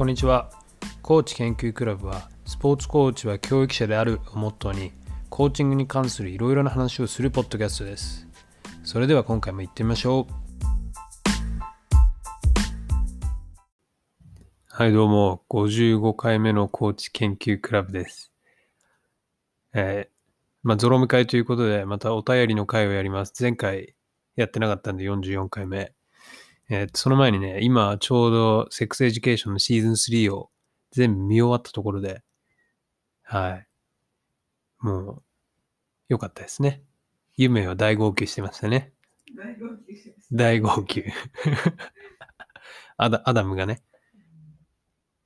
こんにちは。コーチ研究クラブは、スポーツコーチは教育者であるをモットーに、コーチングに関するいろいろな話をするポッドキャストです。それでは今回も行ってみましょう。はい、どうも、55回目のコーチ研究クラブです。えーまあ、ゾロ目会ということで、またお便りの会をやります。前回やってなかったんで44回目。えーその前にね、今ちょうどセックスエデュケーションのシーズン3を全部見終わったところで、はい。もう、良かったですね。夢は大号泣してましたね。大号泣します。大号泣。アダアダムがね。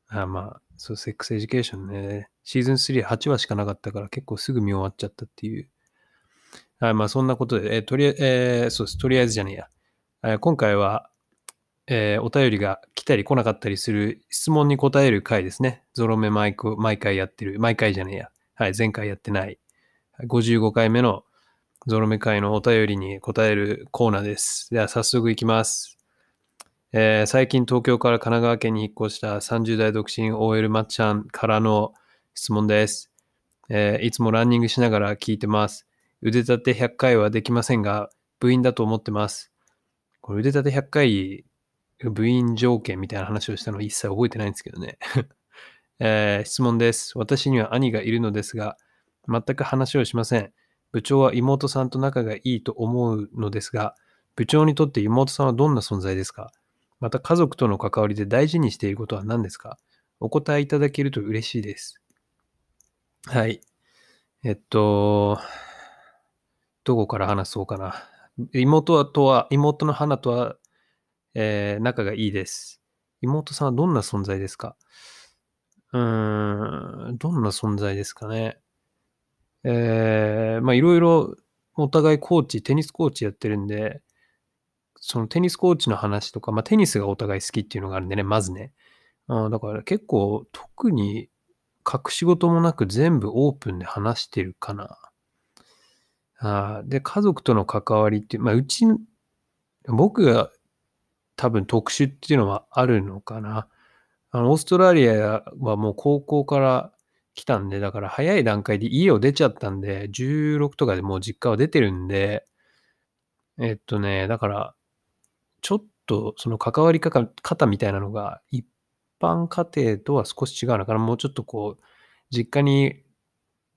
あまあ、そう、セックスエデュケーションね。シーズン3、8話しかなかったから結構すぐ見終わっちゃったっていう。はい、まあそんなことで、えーとりあええーそうです。とりあえずじゃねえや。えー今回は、えーお便りが来たり来なかったりする質問に答える回ですね。ゾロ目毎毎回やってる。毎回じゃねえや。はい、前回やってない。55回目のゾロ目会のお便りに答えるコーナーです。では早速いきます。えー最近東京から神奈川県に引っ越した30代独身 OL まっちゃんからの質問です、えーいつもランニングしながら聞いてます。腕立て100回はできませんが、部員だと思ってます。これ腕立て100回部員条件みたいな話をしたの一切覚えてないんですけどね。えー質問です。私には兄がいるのですが、全く話をしません。部長は妹さんと仲がいいと思うのですが、部長にとって妹さんはどんな存在ですか？また家族との関わりで大事にしていることは何ですか？お答えいただけると嬉しいです。はい。えっと、どこから話そうかな。妹はとは、妹の花とは、えー仲がいいです。妹さんはどんな存在ですか？うーん、どんな存在ですかね？えーまあいろいろお互いコーチ、テニスコーチやってるんで、そのテニスコーチの話とか、まあテニスがお互い好きっていうのがあるんでね、まずね。あだから結構特に隠し事もなく全部オープンで話してるかな。あで、家族との関わりって、まあうち、僕が多分特殊っていうのはあるのかな。あの、オーストラリアはもう高校から来たんで、だから早い段階で家を出ちゃったんで、16とかでもう実家は出てるんで、えっとね、だから、ちょっとその関わり方みたいなのが一般家庭とは少し違うのかな。もうちょっとこう、実家に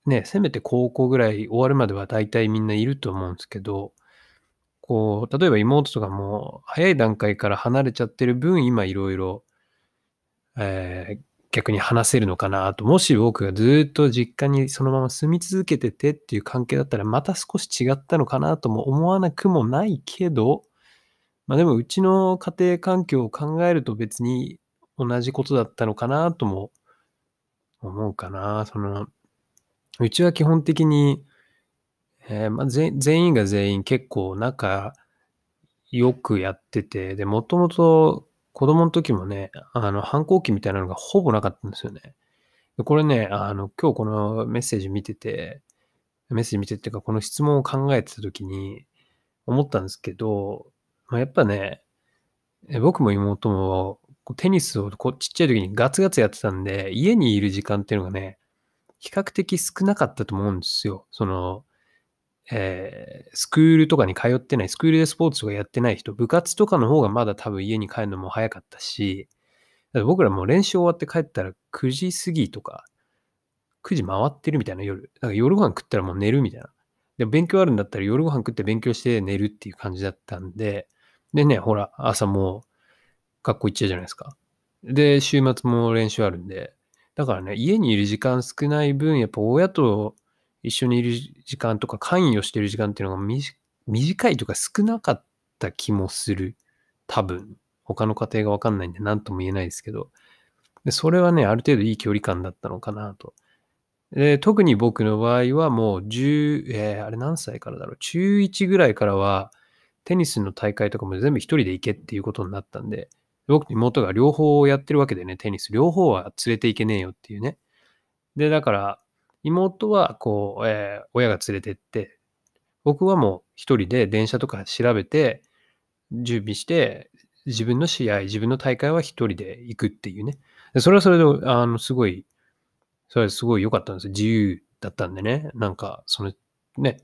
ね、せめて高校ぐらい終わるまでは大体みんないると思うんですけど、こう、例えば妹とかも早い段階から離れちゃってる分、今いろいろ、えー逆に話せるのかなと。もし僕がずっと実家にそのまま住み続けててっていう関係だったら、また少し違ったのかなとも思わなくもないけど、まあでもうちの家庭環境を考えると別に同じことだったのかなとも思うかな。その、うちは基本的に、えーまあ、全員が全員結構仲良くやってて、で、もともと子供の時もね、あの、反抗期みたいなのがほぼなかったんですよね。でこれね、あの、今日このメッセージ見てて、メッセージ見てっていうか、この質問を考えてた時に思ったんですけど、まあ、やっぱね、僕も妹もテニスをこうちっちゃい時にガツガツやってたんで、家にいる時間っていうのがね、比較的少なかったと思うんですよ。その、えースクールとかに通ってない、スクールでスポーツとかやってない人、部活とかの方がまだ多分家に帰るのも早かったし、ら僕らもう練習終わって帰ったら9時過ぎとか、9時回ってるみたいな夜。だから夜ご飯食ったらもう寝るみたいな。で、勉強あるんだったら夜ご飯食って勉強して寝るっていう感じだったんで、でね、ほら、朝も学校行っちゃうじゃないですか。で、週末も練習あるんで、だからね、家にいる時間少ない分、やっぱ親と一緒にいる時間とか関与してる時間っていうのが短いとか少なかった気もする。多分。他の家庭がわかんないんで何とも言えないですけど。でそれはね、ある程度いい距離感だったのかなと。で特に僕の場合はもう10、えーあれ何歳からだろう。中1ぐらいからはテニスの大会とかも全部一人で行けっていうことになったんで、僕と妹が両方やってるわけでね、テニス。両方は連れて行けねえよっていうね。で、だから、妹はこう、えー親が連れてって、僕はもう一人で電車とか調べて、準備して、自分の試合、自分の大会は一人で行くっていうね。それはそれで、あの、すごい、それはすごい良かったんですよ。自由だったんでね。なんか、その、ね、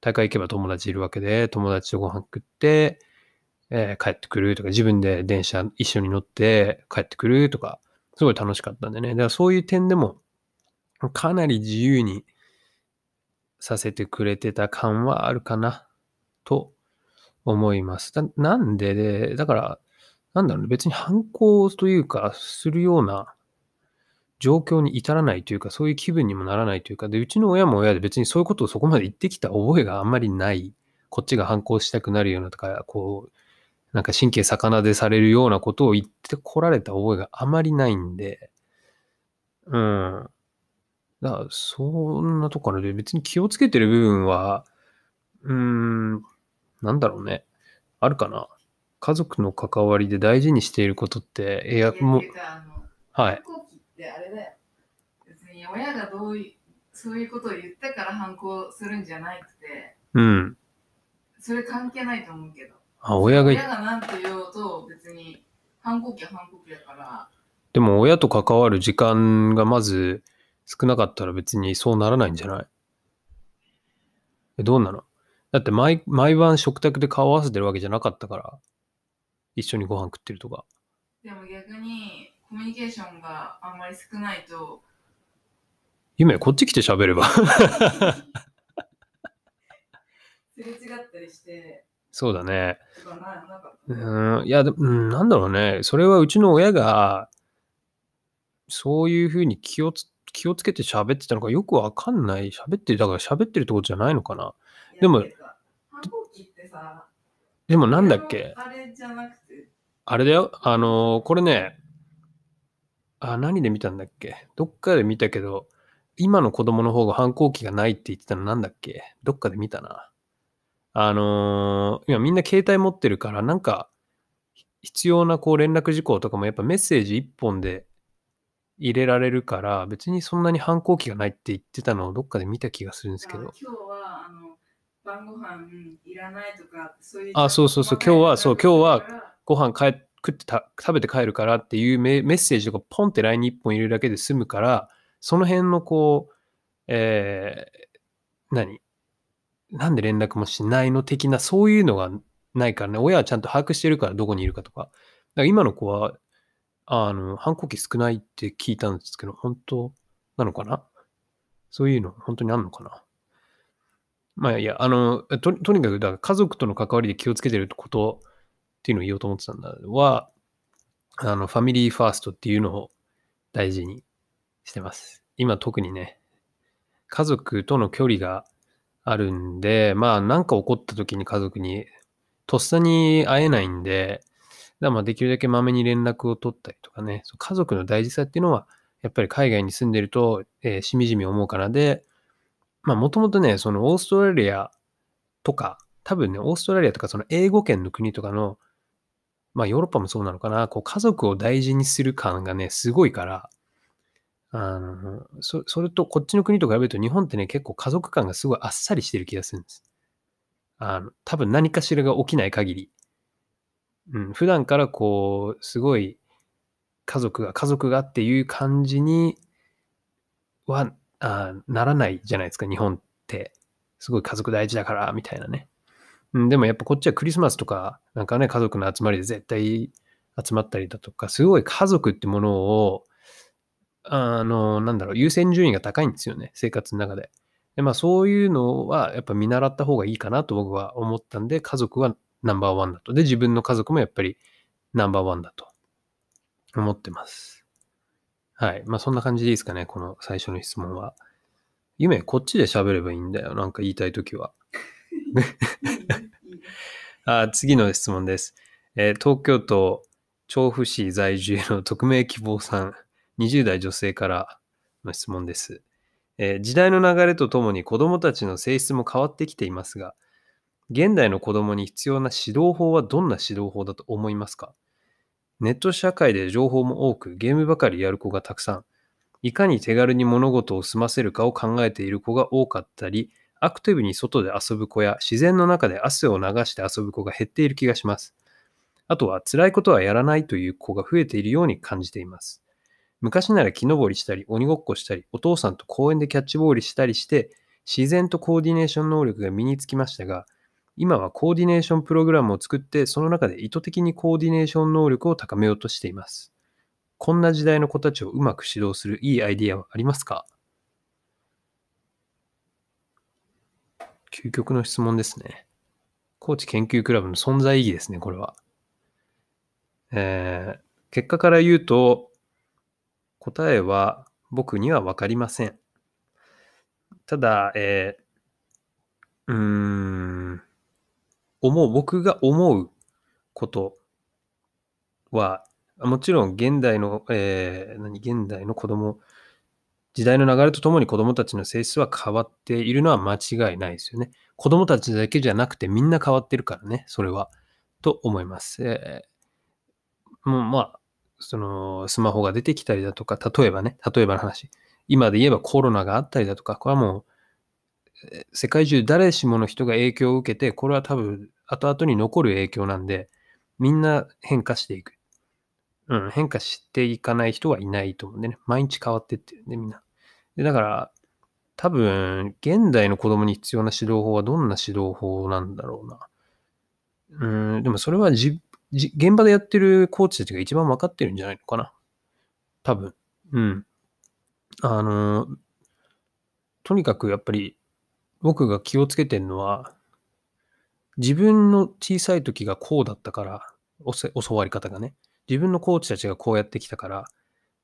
大会行けば友達いるわけで、友達とご飯食って、えー帰ってくるとか、自分で電車一緒に乗って帰ってくるとか、すごい楽しかったんでね。だからそういう点でも、かなり自由にさせてくれてた感はあるかな、と思います。だなんでで、だから、なんだろうね、別に反抗というか、するような状況に至らないというか、そういう気分にもならないというか、で、うちの親も親で別にそういうことをそこまで言ってきた覚えがあんまりない。こっちが反抗したくなるようなとか、こう、なんか神経逆なでされるようなことを言ってこられた覚えがあまりないんで、うん。だそんなとこからで別に気をつけてる部分は、うーん、なんだろうね。あるかな。家族の関わりで大事にしていることって、いや、もはい。ってあれだよ。別に親がどういそういうことを言ったから反抗するんじゃなくて、うん。それ関係ないと思うけど。あ、親が、親が何て言おうと別に反抗期は反抗期だから、でも親と関わる時間がまず少なかったら別にそうならないんじゃない？えどうなの？だって毎毎晩食卓で顔合わせてるわけじゃなかったから、一緒にご飯食ってるとか。でも逆にコミュニケーションがあんまり少ないと、夢、こっち来て喋れば。すれ違ったりして、そうだね。うん、いや、でうん、なんだろうね。それはうちの親が、そういうふうに気をつ気をつけて喋ってたのかよくわかんない。喋ってる、だから喋ってるってことじゃないのかな。でもでもなんだっけ？あれじゃなくて、あれだよ。あのーこれね、あ、何で見たんだっけ？どっかで見たけど、今の子供の方が反抗期がないって言ってたのなんだっけ？どっかで見たな。あのー今みんな携帯持ってるから、なんか、必要なこう連絡事項とかもやっぱメッセージ一本で入れられるから、別にそんなに反抗期がないって言ってたのをどっかで見た気がするんですけど。今日はあの晩ご飯いらないとか、そういうあそうそうそう今日はそう今日はご飯帰食ってた食べて帰るからっていうメメッセージとかポンって LINE に1本入れるだけで済むから、その辺のこう、えー何？なんで連絡もしないの的な、そういうのがないからね、親はちゃんと把握してるからどこにいるかとか。だから今の子は、あの、反抗期少ないって聞いたんですけど、本当なのかな？そういうの本当にあんのかな？まあいや、あの、ととにかく、だから家族との関わりで気をつけてることっていうのを言おうと思ってたんだ。は、あの、ファミリーファーストっていうのを大事にしてます。今特にね、家族との距離があるんで、まあなんか起こった時に家族にとっさに会えないんで、らまあできるだけまめに連絡を取ったりとかね、家族の大事さっていうのは、やっぱり海外に住んでると、えーしみじみ思うからで、まあもともとね、そのオーストラリアとか、多分ね、オーストラリアとかその英語圏の国とかの、まあヨーロッパもそうなのかな、こう家族を大事にする感がね、すごいから、あの、そそれとこっちの国と比べると日本ってね、結構家族感がすごいあっさりしてる気がするんです。あの、多分何かしらが起きない限り。うん、普段からこう、すごい家族が、家族がっていう感じにはあならないじゃないですか、日本って。すごい家族大事だから、みたいなね。うん、でもやっぱこっちはクリスマスとか、なんかね、家族の集まりで絶対集まったりだとか、すごい家族ってものを、あの、なんだろう、優先順位が高いんですよね、生活の中で。で、まあそういうのはやっぱ見習った方がいいかなと僕は思ったんで、家族はナンバーワンだと。で、自分の家族もやっぱりナンバーワンだと思ってます。はい。まあそんな感じでいいですかね、この最初の質問は。夢、こっちで喋ればいいんだよ。なんか言いたいときは。あ次の質問です、えー東京都調布市在住の匿名希望さん、20代女性からの質問です。えー時代の流れとともに子供たちの性質も変わってきていますが、現代の子供に必要な指導法はどんな指導法だと思いますか？ネット社会で情報も多く、ゲームばかりやる子がたくさん、いかに手軽に物事を済ませるかを考えている子が多かったり、アクティブに外で遊ぶ子や自然の中で汗を流して遊ぶ子が減っている気がします。あとは辛いことはやらないという子が増えているように感じています。昔なら木登りしたり、鬼ごっこしたり、お父さんと公園でキャッチボールしたりして、自然とコーディネーション能力が身につきましたが、今はコーディネーションプログラムを作って、その中で意図的にコーディネーション能力を高めようとしています。こんな時代の子たちをうまく指導するいいアイディアはありますか？究極の質問ですね。高知研究クラブの存在意義ですね、これは。えー結果から言うと、答えは僕には分かりません。ただ、えーうーん、思う、僕が思うことは、もちろん現代の、えー何、現代の子供、時代の流れとともに子供たちの性質は変わっているのは間違いないですよね。子供たちだけじゃなくてみんな変わってるからね、それは。と思います。えーもうまあ、そのスマホが出てきたりだとか、例えばね、例えばの話。今で言えばコロナがあったりだとか、これはもう、世界中誰しもの人が影響を受けて、これは多分後々に残る影響なんで、みんな変化していく。うん、変化していかない人はいないと思うんでね。毎日変わってってるんで、みんな。で、だから、多分、現代の子供に必要な指導法はどんな指導法なんだろうな。うん、でもそれはじじ現場でやってるコーチたちが一番分かってるんじゃないのかな。多分。うん。あの、とにかくやっぱり僕が気をつけてるのは、自分の小さい時がこうだったから、教わり方がね。自分のコーチたちがこうやってきたから、っ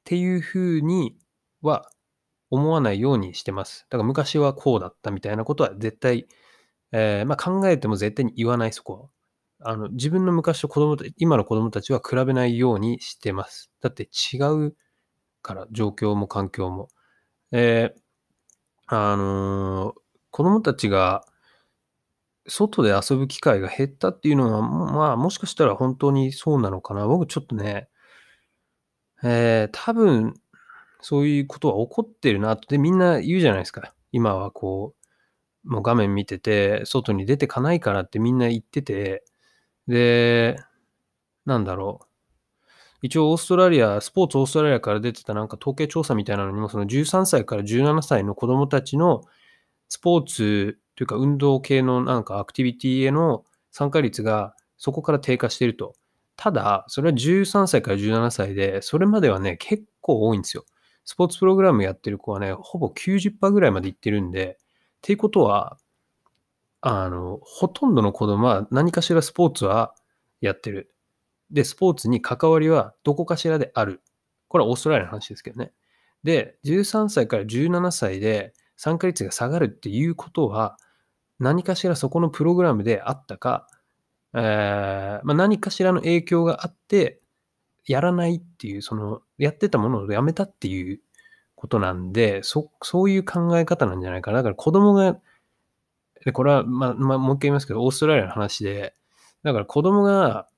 ていうふうには思わないようにしてます。だから昔はこうだったみたいなことは絶対、えーまあ、考えても絶対に言わないそこは。あの自分の昔と子供今の子供たちは比べないようにしてます。だって違うから、状況も環境も。えーあのー子供たちが外で遊ぶ機会が減ったっていうのは、まあ、もしかしたら本当にそうなのかな。僕ちょっとね、えー多分、そういうことは起こってるなってみんな言うじゃないですか。今はこう、もう画面見てて、外に出てかないからってみんな言ってて、で、なんだろう。一応オーストラリア、スポーツオーストラリアから出てたなんか統計調査みたいなのにも、その13歳から17歳の子供たちのスポーツというか運動系のなんかアクティビティへの参加率がそこから低下していると。ただ、それは13歳から17歳で、それまではね、結構多いんですよ。スポーツプログラムやってる子はね、ほぼ90%ぐらいまでいってるんで、っていうことは、あの、ほとんどの子供は何かしらスポーツはやってる。で、スポーツに関わりはどこかしらである。これはオーストラリアの話ですけどね。で、13歳から17歳で参加率が下がるっていうことは、何かしらそこのプログラムであったか、えーまあ、何かしらの影響があって、やらないっていう、その、やってたものをやめたっていうことなんで、そそういう考え方なんじゃないかな。だから子供が、でこれは、まあ、まあ、もう一回言いますけど、オーストラリアの話で、だから子供が、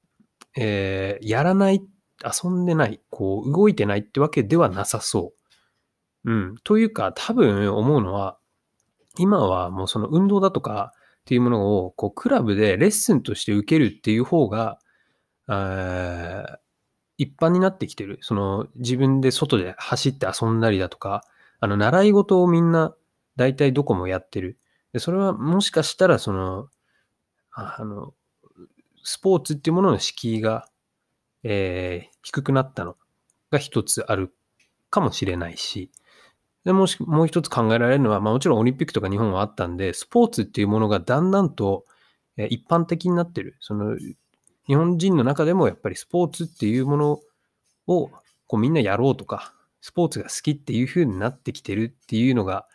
えーやらない、遊んでない、こう、動いてないってわけではなさそうう。ん。というか、多分思うのは、今はもうその運動だとかっていうものを、こう、クラブでレッスンとして受けるっていう方が、一般になってきてる。その、自分で外で走って遊んだりだとか、あの、習い事をみんな、大体どこもやってる。で、それはもしかしたら、その、ああの、スポーツっていうものの敷居が、えー低くなったのが一つあるかもしれないし、でもしもう一つ考えられるのは、まあ、もちろんオリンピックとか日本はあったんで、スポーツっていうものがだんだんと一般的になってる。その日本人の中でもやっぱりスポーツっていうものをこうみんなやろうとか、スポーツが好きっていう風になってきてるっていうのが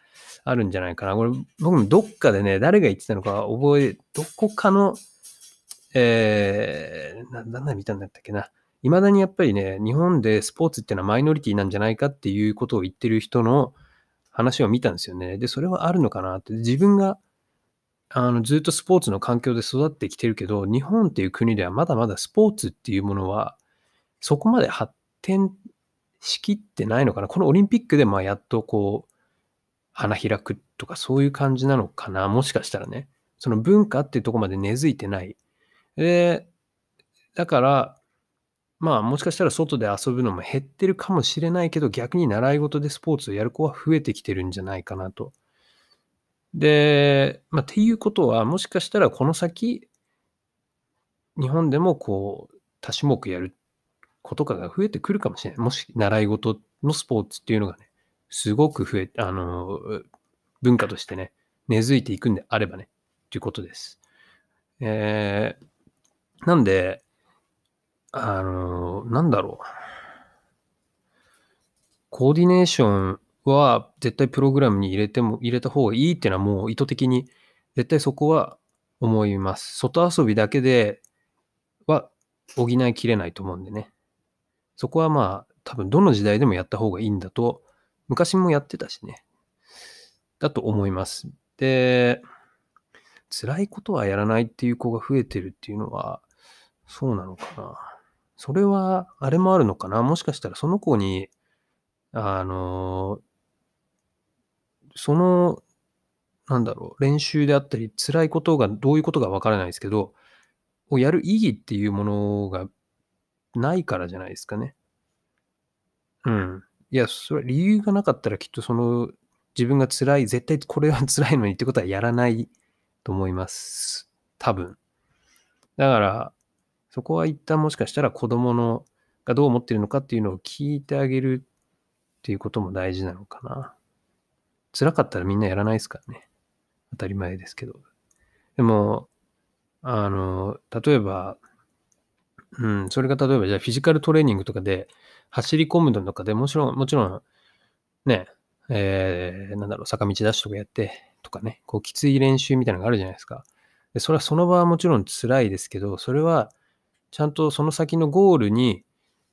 あるんじゃないかな。これ僕もどっかでね、誰が言ってたのか覚え、どこかの、えー、な、なんだ見たんだったっけな。未だにやっぱりね、日本でスポーツっていうのはマイノリティなんじゃないかっていうことを言ってる人の話を見たんですよね。で、それはあるのかなって。自分があのずっとスポーツの環境で育ってきてるけど、日本っていう国ではまだまだスポーツっていうものは、そこまで発展しきってないのかな。このオリンピックでまあやっとこう、花開くとかそういう感じなのかな。もしかしたらね。その文化っていうとこまで根付いてない。で、だから、まあもしかしたら外で遊ぶのも減ってるかもしれないけど、逆に習い事でスポーツをやる子は増えてきてるんじゃないかなと。で、まあっていうことは、もしかしたらこの先、日本でもこう、多種目やる子とかが増えてくるかもしれない。もし習い事のスポーツっていうのがね、すごく増え、あの、文化としてね、根付いていくんであればね、ということです。えー、なんで、あの、なんだろう。コーディネーションは絶対プログラムに入れても、入れた方がいいっていうのはもう意図的に絶対そこは思います。外遊びだけでは補いきれないと思うんでね。そこはまあ多分どの時代でもやった方がいいんだと、昔もやってたしね。だと思います。で、辛いことはやらないっていう子が増えてるっていうのは、そうなのかな。それは、あれもあるのかな？もしかしたらその子に、あの、その、なんだろう、練習であったり、辛いことがどういうことがわからないですけど、をやる意義っていうものがないからじゃないですかね。うん。いや、それは理由がなかったらきっとその自分が辛い、絶対これは辛いのにってことはやらないと思います。多分。だから、そこは一旦もしかしたら子供のがどう思ってるのかっていうのを聞いてあげるっていうことも大事なのかな。辛かったらみんなやらないですからね。当たり前ですけど。でも、あの、例えば、うん、それが例えばじゃあフィジカルトレーニングとかで走り込むのとかでもちろん、もちろん、ね、えー、なんだろう、坂道ダッシュとかやってとかね、こうきつい練習みたいなのがあるじゃないですか。でそれはその場はもちろん辛いですけど、それはちゃんとその先のゴールに、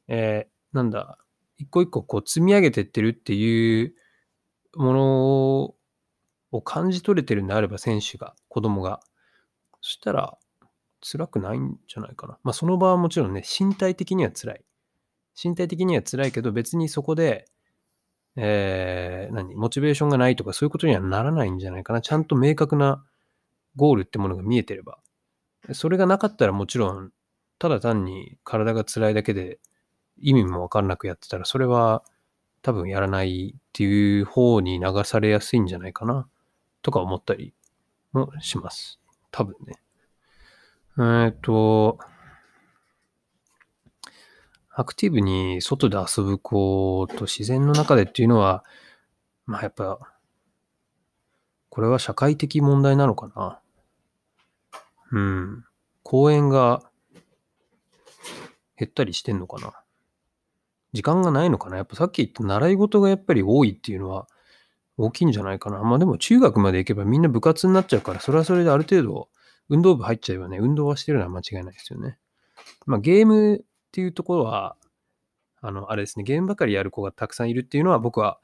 えー、なんだ、一個一個こう積み上げてってるっていうものを感じ取れてるんであれば、選手が、子供が。そしたら、辛くないんじゃないかな。まあ、その場はもちろんね、身体的には辛い。身体的には辛いけど、別にそこで、えー、何、モチベーションがないとか、そういうことにはならないんじゃないかな。ちゃんと明確なゴールってものが見えてれば。それがなかったらもちろん、ただ単に体が辛いだけで意味もわからなくやってたら、それは多分やらないっていう方に流されやすいんじゃないかな。とか思ったりもします。多分ね。えーっと、アクティブに外で遊ぶ子と自然の中でっていうのは、まあやっぱ、これは社会的問題なのかな。うん。公園が減ったりしてんのかな？時間がないのかな？やっぱさっき言った習い事がやっぱり多いっていうのは大きいんじゃないかな。まあでも中学まで行けばみんな部活になっちゃうから、それはそれである程度運動部入っちゃえばね、運動はしてるのは間違いないですよね。まあゲームっていうところは、あの、あれですね、ゲームばかりやる子がたくさんいるっていうのは僕は、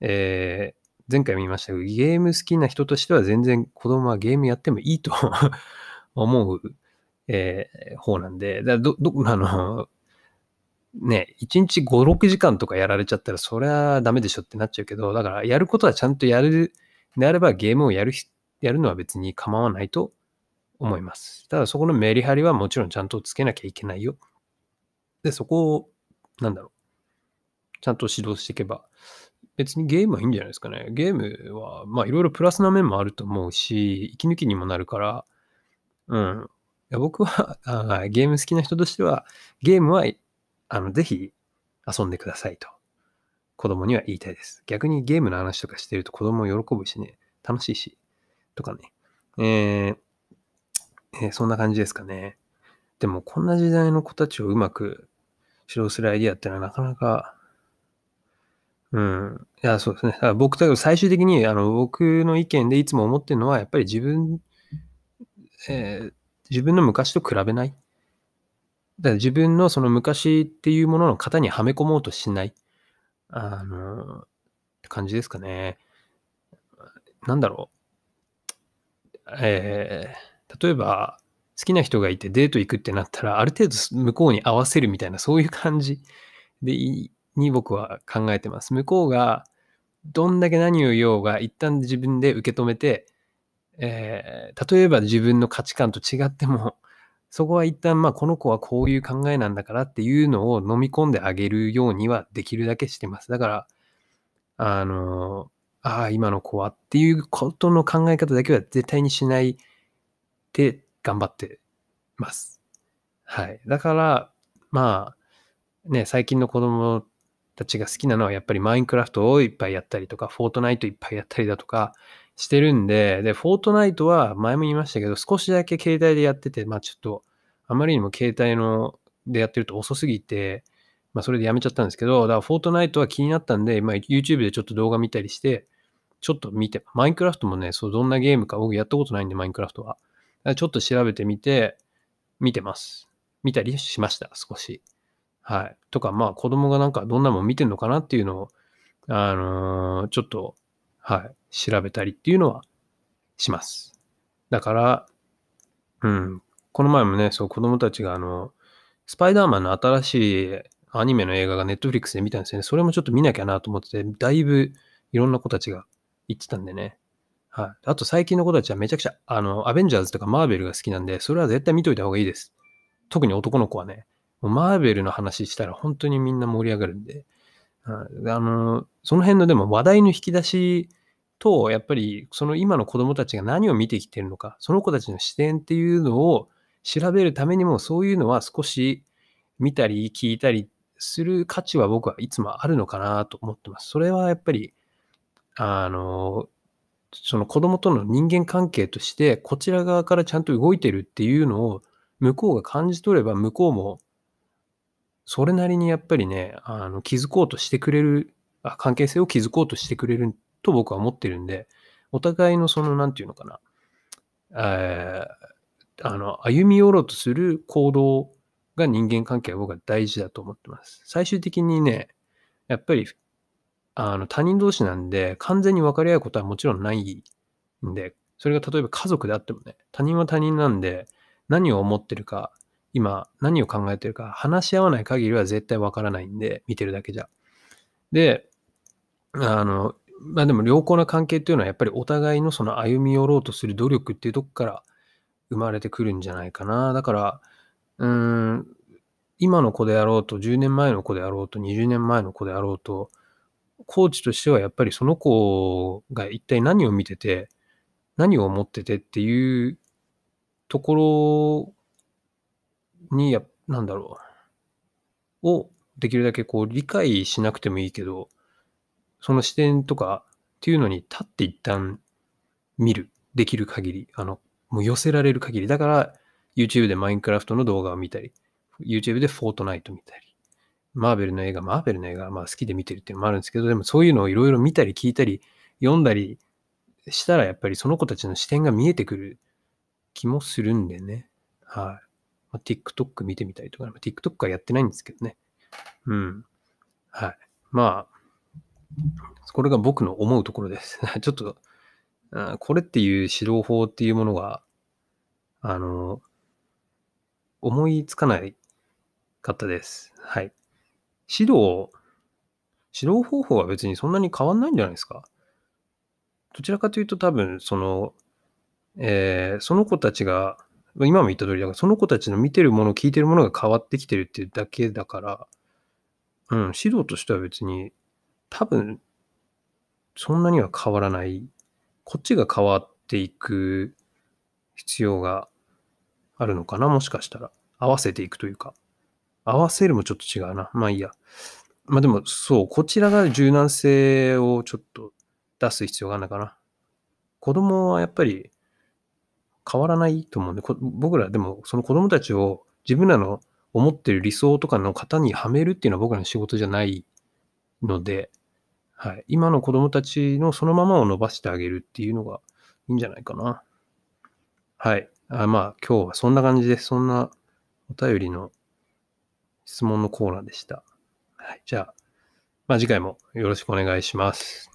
えー、前回も言いましたけど、ゲーム好きな人としては全然子供はゲームやってもいいと思う、えー、方なんで、だど、ど、あの、ね、1日5、6時間とかやられちゃったら、それはダメでしょってなっちゃうけど、だからやることはちゃんとやるであれば、ゲームをやる、やるのは別に構わないと思います。ただそこのメリハリはもちろんちゃんとつけなきゃいけないよ。で、そこを、なんだろう。ちゃんと指導していけば、別にゲームはいいんじゃないですかね。ゲームは、まあいろいろプラスな面もあると思うし、息抜きにもなるから、うん。僕は あゲーム好きな人としては、ゲームは、あの、ぜひ遊んでくださいと。子供には言いたいです。逆にゲームの話とかしてると子供喜ぶしね、楽しいし、とかね。えーえーそんな感じですかね。でも、こんな時代の子たちをうまく指導するアイディアってのはなかなか、うん。いや、そうですね。だから僕、だ最終的に、あの、僕の意見でいつも思ってるのは、やっぱり自分、えー自分の昔と比べない？だから自分のその昔っていうものの型にはめ込もうとしない？あの、って感じですかね。なんだろう。えー例えば、好きな人がいてデート行くってなったら、ある程度向こうに合わせるみたいな、そういう感じでに僕は考えてます。向こうがどんだけ何を言おうが、一旦自分で受け止めて、えー例えば自分の価値観と違っても、そこは一旦、まあ、この子はこういう考えなんだからっていうのを飲み込んであげるようにはできるだけしてます。だから、あの、ああ、今の子はっていうことの考え方だけは絶対にしないで頑張ってます。はい。だから、まあ、ね、最近の子供たちが好きなのはやっぱりマインクラフトをいっぱいやったりとか、フォートナイトいっぱいやったりだとかしてるんで、で、フォートナイトは前も言いましたけど、少しだけ携帯でやってて、まあちょっと、あまりにも携帯のでやってると遅すぎて、まあそれでやめちゃったんですけど、だからフォートナイトは気になったんで、まあ YouTube でちょっと動画見たりして、ちょっと見て、マインクラフトもね、そう、どんなゲームか僕やったことないんで、マインクラフトは。ちょっと調べてみて、見てます。見たりしました、少し。はい。とか、まあ子供がなんかどんなもん見てんのかなっていうのを、あのーちょっと、はい、調べたりっていうのはします。だから、うん。この前もね、そう、子供たちがあの、スパイダーマンの新しいアニメの映画がネットフリックスで見たんですよね。それもちょっと見なきゃなと思ってて、だいぶいろんな子たちが言ってたんでね。はい。あと最近の子たちはめちゃくちゃ、あの、アベンジャーズとかマーベルが好きなんで、それは絶対見といた方がいいです。特に男の子はね。もうマーベルの話したら本当にみんな盛り上がるんで。はいあの、その辺のでも話題の引き出しと、やっぱりその今の子供たちが何を見てきてるのか、その子たちの視点っていうのを調べるためにも、そういうのは少し見たり聞いたりする価値は僕はいつもあるのかなと思ってます。それはやっぱり、あの、その子供との人間関係として、こちら側からちゃんと動いてるっていうのを向こうが感じ取れば、向こうもそれなりにやっぱりね、あの気づこうとしてくれるあ、関係性を築こうとしてくれると僕は思ってるんで、お互いのその、なんていうのかな、えーあの、歩み寄ろうとする行動が人間関係は僕は大事だと思ってます。最終的にね、やっぱり、あの、他人同士なんで、完全に分かり合うことはもちろんないんで、それが例えば家族であってもね、他人は他人なんで、何を思ってるか、今何を考えてるか話し合わない限りは絶対わからないんで、見てるだけじゃ。で、あの、まあでも良好な関係っていうのはやっぱりお互いのその歩み寄ろうとする努力っていうとこから生まれてくるんじゃないかな。だから、うーん、今の子であろうと、10年前の子であろうと、20年前の子であろうと、コーチとしてはやっぱりその子が一体何を見てて、何を思っててっていうところにや、なんだろう、をできるだけこう理解しなくてもいいけど、その視点とかっていうのに立って一旦見る、できる限り、あの、もう寄せられる限り。だから、YouTube でマインクラフトの動画を見たり、YouTube でフォートナイト見たり、マーベルの映画、マーベルの映画、まあ好きで見てるっていうのもあるんですけど、でもそういうのをいろいろ見たり聞いたり、読んだりしたら、やっぱりその子たちの視点が見えてくる気もするんでね。はい。まあ、TikTok 見てみたりとか、まあ TikTok はやってないんですけどね。うん。はい。まあ、これが僕の思うところです。ちょっと、あこれっていう指導法っていうものが、あの、思いつかないかったです。はい。指導、指導方法は別にそんなに変わんないんじゃないですか。どちらかというと多分、その、えーその子たちが、今も言った通りだから、その子たちの見てるもの、聞いてるものが変わってきてるっていうだけだから、うん、指導としては別に、多分、そんなには変わらない。こっちが変わっていく必要があるのかな、もしかしたら。合わせていくというか。合わせるもちょっと違うな。まあいいや。まあでも、そう、こちらが柔軟性をちょっと出す必要があるのかな。子供はやっぱり変わらないと思うんで、僕らでもその子供たちを自分らの思ってる理想とかの型にはめるっていうのは僕らの仕事じゃないので、はい。今の子供たちのそのままを伸ばしてあげるっていうのがいいんじゃないかな。はい。あまあ、今日はそんな感じです、そんなお便りの質問のコーナーでした。はい。じゃあ、まあ次回もよろしくお願いします。